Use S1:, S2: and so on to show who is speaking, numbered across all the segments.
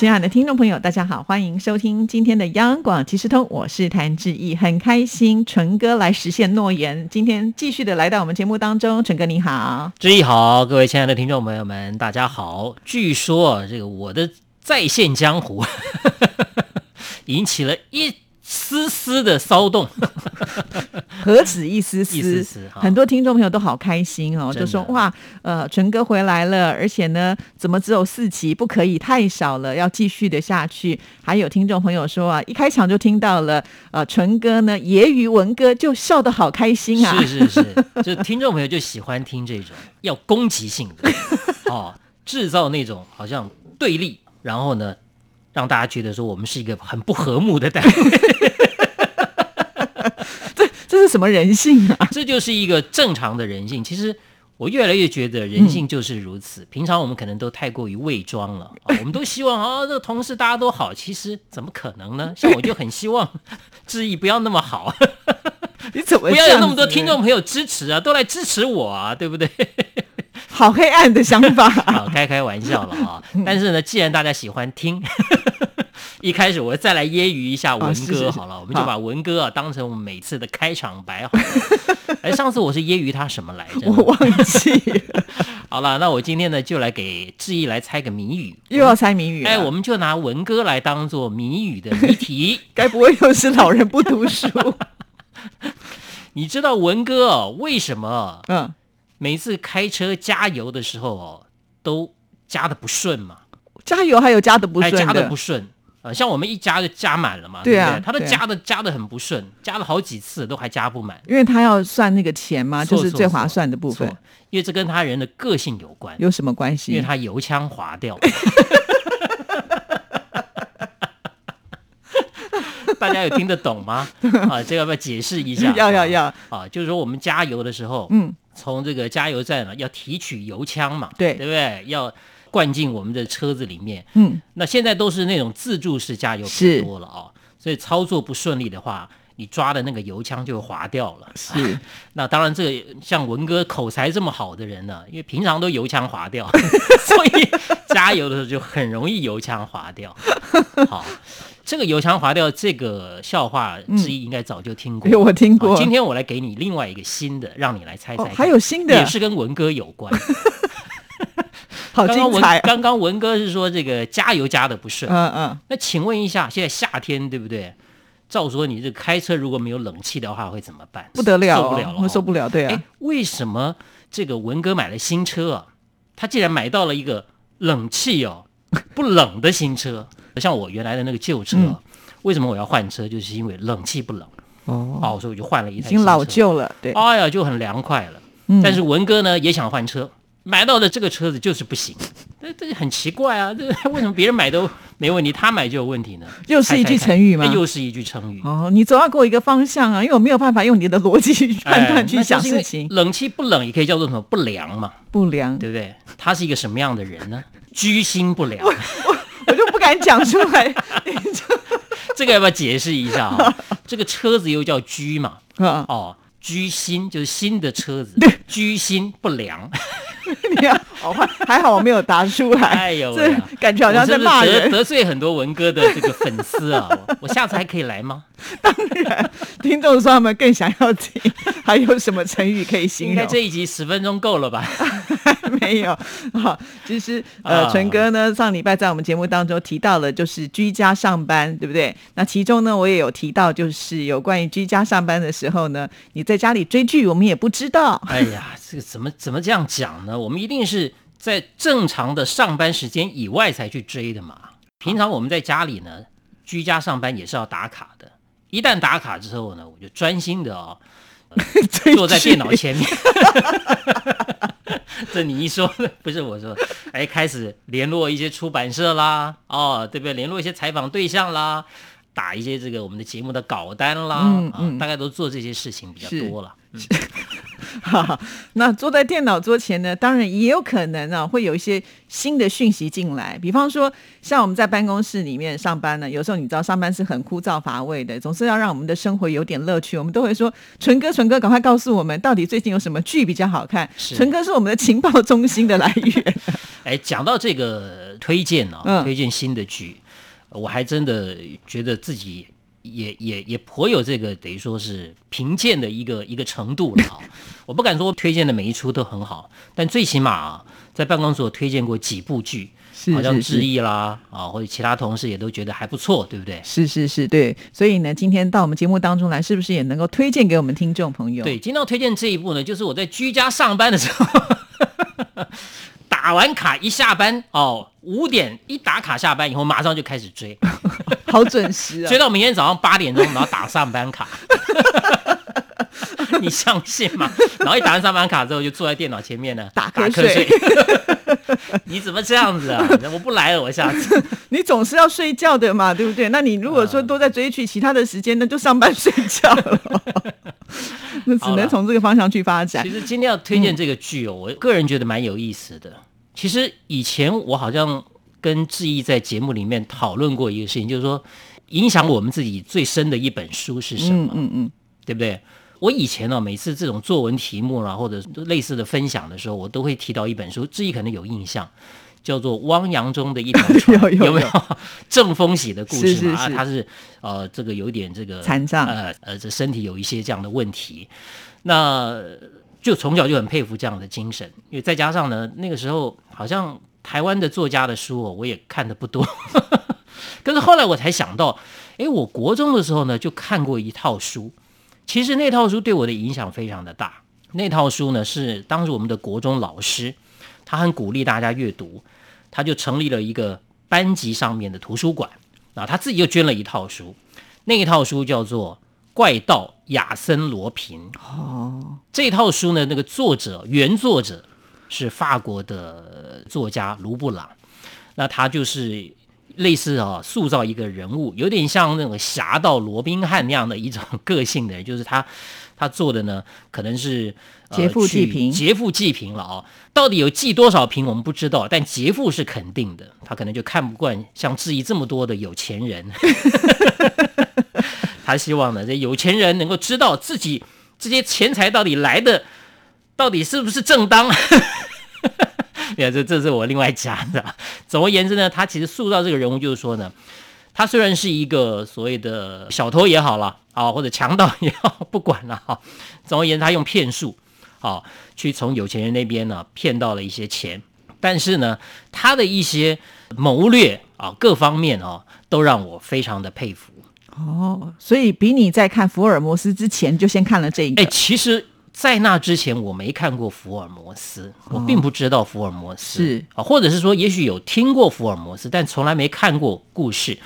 S1: 亲爱的听众朋友，大家好，欢迎收听今天的央广即时通，我是谭志毅，很开心淳哥来实现诺言，今天继续的来到我们节目当中，淳哥你好，
S2: 志毅好，各位亲爱的听众朋友们，大家好。据说这个我的在线江湖，引起了一。丝丝的骚动，
S1: 何止一丝丝？
S2: 一丝丝，
S1: 很多听众朋友都好开心哦，就说哇，呃，纯哥回来了，而且呢，怎么只有四集？不可以太少了，要继续的下去。还有听众朋友说啊，一开场就听到了呃，纯哥呢，揶揄文哥，就笑得好开心啊！
S2: 是是是，就听众朋友就喜欢听这种要攻击性的 哦，制造那种好像对立，然后呢。让大家觉得说我们是一个很不和睦的单位，
S1: 这这是什么人性啊？
S2: 这就是一个正常的人性。其实我越来越觉得人性就是如此。平常我们可能都太过于伪装了，我们都希望啊，这个同事大家都好。其实怎么可能呢？像我就很希望 志毅不要那么好。
S1: 你怎么
S2: 不要有那么多听众朋友支持啊？都来支持我啊，对不对？
S1: 好黑暗的想法，
S2: 好开开玩笑了啊！但是呢，既然大家喜欢听，一开始我再来揶揄一下文哥好了，我们就把文哥啊当成我们每次的开场白好了。哎，上次我是揶揄他什么来着？
S1: 我忘记了。
S2: 好了，那我今天呢就来给志毅来猜个谜语，
S1: 又要猜谜语。
S2: 哎，我们就拿文哥来当做谜语的谜题。
S1: 该不会又是老人不读书？
S2: 你知道文哥为什么？嗯。每次开车加油的时候哦，都加的不顺嘛。
S1: 加油还有加的不顺，
S2: 加的不顺啊。像我们一加就加满了嘛，对啊，他都加的加的很不顺，加了好几次都还加不满。
S1: 因为他要算那个钱嘛，就是最划算的部分。
S2: 因为这跟他人的个性有关。
S1: 有什么关系？
S2: 因为他油腔滑调。大家有听得懂吗？啊，这个要不要解释一下？
S1: 要要要
S2: 啊，就是说我们加油的时候，嗯。从这个加油站呢，要提取油枪嘛，
S1: 对
S2: 对不对？要灌进我们的车子里面。嗯，那现在都是那种自助式加油可多了啊，所以操作不顺利的话，你抓的那个油枪就滑掉了。
S1: 是，
S2: 那当然，这个像文哥口才这么好的人呢，因为平常都油枪滑掉，所以加油的时候就很容易油枪滑掉。好。这个油腔滑调这个笑话之一，应该早就听过。
S1: 我听过。
S2: 今天我来给你另外一个新的，让你来猜猜。
S1: 还有新的，
S2: 也是跟文哥有关。
S1: 好精彩！
S2: 刚刚文哥是说这个加油加的不顺。嗯嗯。那请问一下，现在夏天对不对？照说你这开车如果没有冷气的话会怎么办？
S1: 不得了，
S2: 受不了了，
S1: 受不了。对啊。
S2: 为什么这个文哥买了新车啊？他竟然买到了一个冷气哦不冷的新车？像我原来的那个旧车，为什么我要换车？就是因为冷气不冷哦，所以我就换了一台。
S1: 已经老旧了，对。
S2: 哎呀，就很凉快了。但是文哥呢也想换车，买到的这个车子就是不行。这这很奇怪啊！这 为什么别人买都没问题，他买就有问题呢？
S1: 又是一句成语吗？
S2: 又是一句成语
S1: 哦。你总要给我一个方向啊，因为我没有办法用你的逻辑去判断去想事情。
S2: 冷气不冷也可以叫做什么不良嘛？
S1: 不良，
S2: 对不对？他是一个什么样的人呢？居心不良。
S1: 讲出来，
S2: 这个要不要解释一下啊？这个车子又叫居嘛？哦，居心就是新的车子，居心不良。
S1: 你看，好坏还好我没有答出来。哎呦，这感觉好像在骂人，
S2: 得罪很多文哥的这个粉丝啊！我下次还可以来吗？
S1: 当然，听众说他们更想要听，还有什么成语可以形容？
S2: 应该这一集十分钟够了吧？
S1: 没有，好，其实呃，纯哥呢上礼拜在我们节目当中提到了，就是居家上班，对不对？那其中呢，我也有提到，就是有关于居家上班的时候呢，你在家里追剧，我们也不知道。
S2: 哎呀，这个怎么怎么这样讲呢？我们一定是在正常的上班时间以外才去追的嘛。平常我们在家里呢，居家上班也是要打卡的。一旦打卡之后呢，我就专心的哦，坐在电脑前面。这你一说，不是我说，哎，开始联络一些出版社啦，哦，对不对？联络一些采访对象啦，打一些这个我们的节目的稿单啦，嗯嗯，大概都做这些事情比较多了。
S1: 那坐在电脑桌前呢，当然也有可能啊，会有一些新的讯息进来。比方说，像我们在办公室里面上班呢，有时候你知道上班是很枯燥乏味的，总是要让我们的生活有点乐趣。我们都会说：“纯哥，纯哥，赶快告诉我们，到底最近有什么剧比较好看？”纯哥是我们的情报中心的来源。
S2: 哎，讲到这个推荐呢，推荐新的剧，我还真的觉得自己。也也也颇有这个等于说是评鉴的一个一个程度了啊！我不敢说推荐的每一出都很好，但最起码啊，在办公室我推荐过几部剧，好像志毅啦啊，或者其他同事也都觉得还不错，对不对？
S1: 是是是，对。所以呢，今天到我们节目当中来，是不是也能够推荐给我们听众朋友？
S2: 对，今天要推荐这一部呢，就是我在居家上班的时候。打完卡一下班哦，五点一打卡下班以后，马上就开始追，
S1: 好准时啊！
S2: 追到明天早上八点钟，然后打上班卡，你相信吗？然后一打完上班卡之后，就坐在电脑前面呢，
S1: 打瞌睡。
S2: 你怎么这样子啊？我不来了，我下次。
S1: 你总是要睡觉的嘛，对不对？那你如果说都在追剧，其他的时间那就上班睡觉了。那只能从这个方向去发展。
S2: 其实今天要推荐这个剧哦，我个人觉得蛮有意思的。其实以前我好像跟志毅在节目里面讨论过一个事情，就是说影响我们自己最深的一本书是什么？嗯嗯，对不对？我以前呢，每次这种作文题目啦，或者类似的分享的时候，我都会提到一本书，志毅可能有印象，叫做《汪洋中的一条 船》，有没有？郑风喜的故事嘛？啊他是呃，这个有点这个
S1: 残障，
S2: 呃呃，这身体有一些这样的问题，那。就从小就很佩服这样的精神，因为再加上呢，那个时候好像台湾的作家的书哦，我也看的不多。可是后来我才想到，哎，我国中的时候呢，就看过一套书，其实那套书对我的影响非常的大。那套书呢，是当时我们的国中老师，他很鼓励大家阅读，他就成立了一个班级上面的图书馆啊，他自己又捐了一套书，那一套书叫做。怪盗亚森罗平哦，这套书呢，那个作者原作者是法国的作家卢布朗，那他就是类似啊，塑造一个人物，有点像那种侠盗罗宾汉那样的一种 个性的人，就是他他做的呢，可能是
S1: 劫富济贫，
S2: 劫富济贫了啊，到底有济多少贫我们不知道，但劫富是肯定的，他可能就看不惯像质疑这么多的有钱人。他希望呢，这有钱人能够知道自己这些钱财到底来的，到底是不是正当？你看，这这是我另外讲的。总而言之呢，他其实塑造这个人物就是说呢，他虽然是一个所谓的小偷也好了啊，或者强盗也好，不管了哈。总而言之，他用骗术啊，去从有钱人那边呢骗到了一些钱，但是呢，他的一些谋略啊，各方面啊，都让我非常的佩服。
S1: 哦，所以比你在看福尔摩斯之前就先看了这一个。
S2: 哎，其实，在那之前我没看过福尔摩斯，我并不知道福尔摩斯
S1: 是
S2: 啊，或者是说，也许有听过福尔摩斯，但从来没看过故事。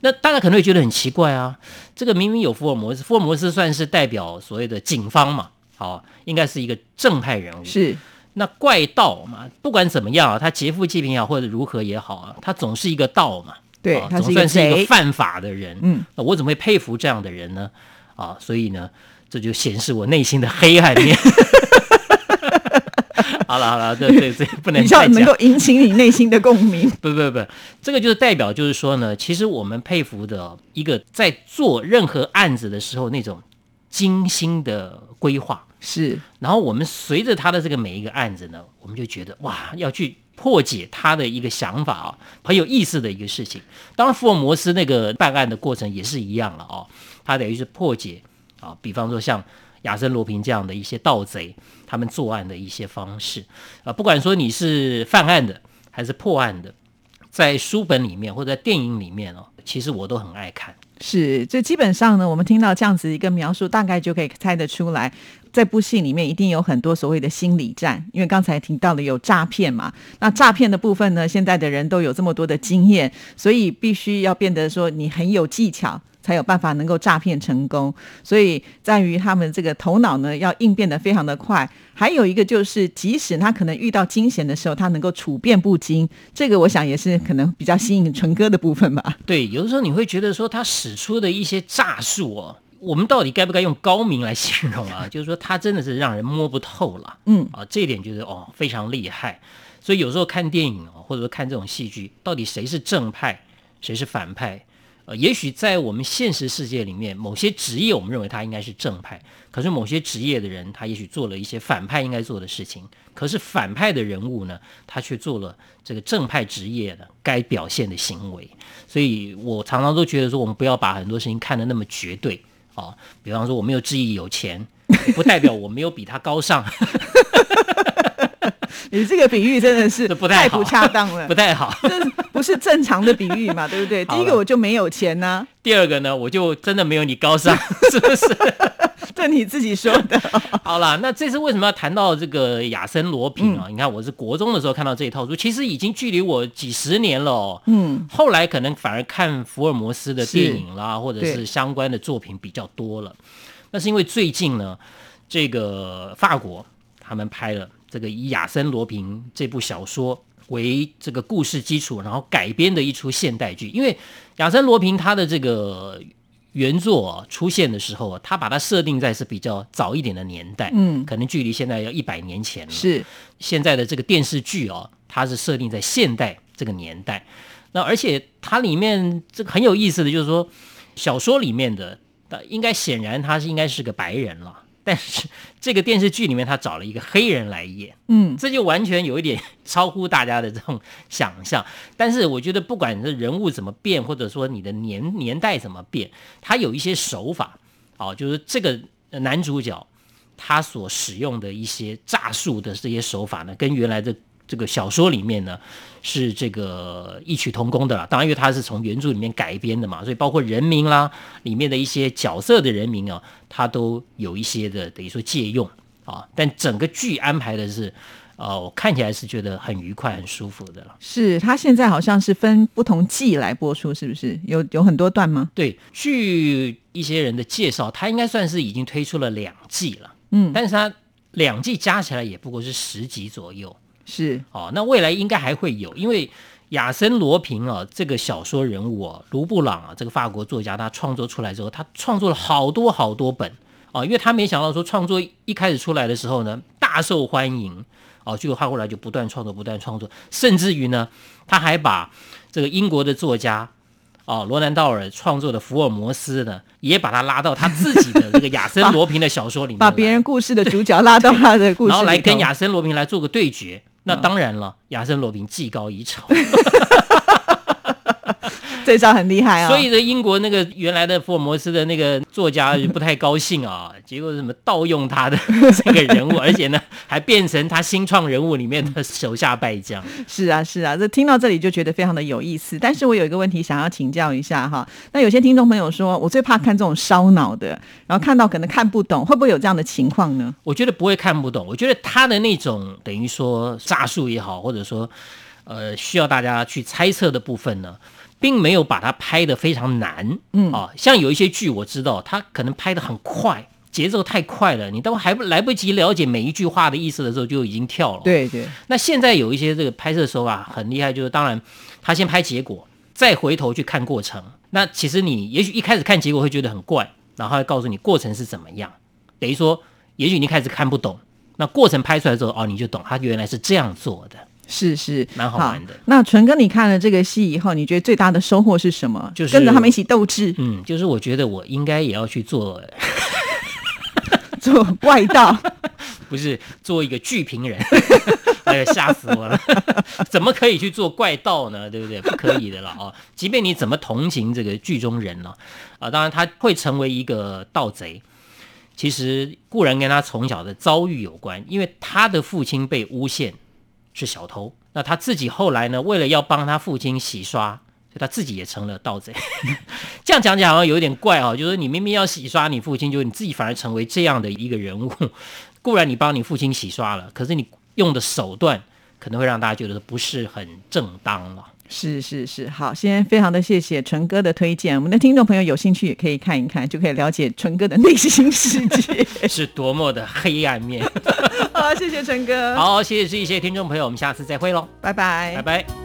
S2: 那大家可能会觉得很奇怪啊，这个明明有福尔摩斯，福尔摩斯算是代表所谓的警方嘛，好，应该是一个正派人物。
S1: 是
S2: 那怪盗嘛，不管怎么样啊，他劫富济贫也好，或者如何也好啊，他总是一个盗嘛。
S1: 对，
S2: 他总算是一个犯法的人。嗯，那我怎么会佩服这样的人呢？啊，所以呢，这就显示我内心的黑暗面。好了好了，这这这，不能比
S1: 较能够引起你内心的共鸣。
S2: 不不不，这个就是代表，就是说呢，其实我们佩服的一个在做任何案子的时候那种精心的规划
S1: 是。
S2: 然后我们随着他的这个每一个案子呢，我们就觉得哇，要去。破解他的一个想法啊，很有意思的一个事情。当然，福尔摩斯那个办案的过程也是一样了哦，他等于是破解啊，比方说像亚森罗平这样的一些盗贼，他们作案的一些方式啊，不管说你是犯案的还是破案的，在书本里面或者在电影里面哦，其实我都很爱看。
S1: 是，这基本上呢，我们听到这样子一个描述，大概就可以猜得出来。在部戏里面一定有很多所谓的心理战，因为刚才提到了有诈骗嘛，那诈骗的部分呢，现在的人都有这么多的经验，所以必须要变得说你很有技巧，才有办法能够诈骗成功。所以在于他们这个头脑呢，要应变得非常的快。还有一个就是，即使他可能遇到惊险的时候，他能够处变不惊，这个我想也是可能比较吸引纯哥的部分吧。
S2: 对，有的时候你会觉得说他使出的一些诈术哦。我们到底该不该用高明来形容啊？就是说他真的是让人摸不透了，嗯啊，这一点就是哦非常厉害。所以有时候看电影哦，或者说看这种戏剧，到底谁是正派，谁是反派？呃，也许在我们现实世界里面，某些职业我们认为他应该是正派，可是某些职业的人，他也许做了一些反派应该做的事情。可是反派的人物呢，他却做了这个正派职业的该表现的行为。所以我常常都觉得说，我们不要把很多事情看得那么绝对啊。比方说，我没有质疑有钱，不代表我没有比他高尚。
S1: 你这个比喻真的是太不恰当了，
S2: 不太好，
S1: 这不是正常的比喻嘛？对不对？第一个我就没有钱呢，
S2: 第二个呢，我就真的没有你高尚，是不是？
S1: 这你自己说的。
S2: 好了，那这次为什么要谈到这个亚森罗平啊？你看，我是国中的时候看到这一套书，其实已经距离我几十年了哦。嗯，后来可能反而看福尔摩斯的电影啦，或者是相关的作品比较多了。那是因为最近呢，这个法国他们拍了。这个以亚森罗平这部小说为这个故事基础，然后改编的一出现代剧。因为亚森罗平他的这个原作出现的时候啊，他把它设定在是比较早一点的年代，嗯，可能距离现在要一百年前了。
S1: 是
S2: 现在的这个电视剧哦，它是设定在现代这个年代。那而且它里面这个很有意思的就是说，小说里面的应该显然他是应该是个白人了。但是这个电视剧里面，他找了一个黑人来演，嗯，这就完全有一点超乎大家的这种想象。但是我觉得，不管是人物怎么变，或者说你的年年代怎么变，他有一些手法，哦，就是这个男主角他所使用的一些诈术的这些手法呢，跟原来的。这个小说里面呢，是这个异曲同工的啦。当然，因为它是从原著里面改编的嘛，所以包括人名啦，里面的一些角色的人名啊，它都有一些的等于说借用啊。但整个剧安排的是，呃，我看起来是觉得很愉快、很舒服的了。
S1: 是它现在好像是分不同季来播出，是不是？有有很多段吗？
S2: 对，据一些人的介绍，它应该算是已经推出了两季了。嗯，但是它两季加起来也不过是十集左右。
S1: 是
S2: 哦，那未来应该还会有，因为亚森罗平啊，这个小说人物啊，卢布朗啊，这个法国作家，他创作出来之后，他创作了好多好多本啊，因为他没想到说创作一开始出来的时候呢，大受欢迎哦，结果他后来就不断创作，不断创作，甚至于呢，他还把这个英国的作家哦，罗南道尔创作的福尔摩斯呢，也把他拉到他自己的这个亚森罗平的小说里面，
S1: 把别人故事的主角拉到他的故事，
S2: 然后来跟亚森罗平来做个对决。那当然了，亚森罗平技高一筹。
S1: 这招很厉害啊！
S2: 所以呢，英国那个原来的福尔摩斯的那个作家就不太高兴啊，结果什么盗用他的 这个人物，而且呢还变成他新创人物里面的手下败将。
S1: 是啊，是啊，这听到这里就觉得非常的有意思。但是我有一个问题想要请教一下哈，那有些听众朋友说我最怕看这种烧脑的，然后看到可能看不懂，会不会有这样的情况呢？
S2: 我觉得不会看不懂，我觉得他的那种等于说诈术也好，或者说呃需要大家去猜测的部分呢。并没有把它拍得非常难，嗯啊，像有一些剧我知道，它可能拍得很快，节奏太快了，你都还不来不及了解每一句话的意思的时候，就已经跳了。
S1: 对对。
S2: 那现在有一些这个拍摄手法很厉害，就是当然他先拍结果，再回头去看过程。那其实你也许一开始看结果会觉得很怪，然后会告诉你过程是怎么样。等于说，也许你开始看不懂，那过程拍出来之后，哦，你就懂，他原来是这样做的。
S1: 是是，
S2: 蛮好玩的。
S1: 那纯哥，你看了这个戏以后，你觉得最大的收获是什么？
S2: 就是
S1: 跟着他们一起斗智。
S2: 嗯，就是我觉得我应该也要去做
S1: 做怪盗，
S2: 不是做一个剧评人。哎呀，吓死我了！怎么可以去做怪盗呢？对不对？不可以的了啊！即便你怎么同情这个剧中人呢？啊，当然他会成为一个盗贼，其实固然跟他从小的遭遇有关，因为他的父亲被诬陷。是小偷，那他自己后来呢？为了要帮他父亲洗刷，所以他自己也成了盗贼。这样讲起来好像有点怪啊，就是你明明要洗刷你父亲，就是你自己反而成为这样的一个人物。固然你帮你父亲洗刷了，可是你用的手段可能会让大家觉得不是很正当了。
S1: 是是是，好，先非常的谢谢纯哥的推荐，我们的听众朋友有兴趣也可以看一看，就可以了解纯哥的内心世界。
S2: 是多么的黑暗面。
S1: 好，谢谢纯哥，
S2: 好，谢谢这些听众朋友，我们下次再会喽，
S1: 拜拜，
S2: 拜拜。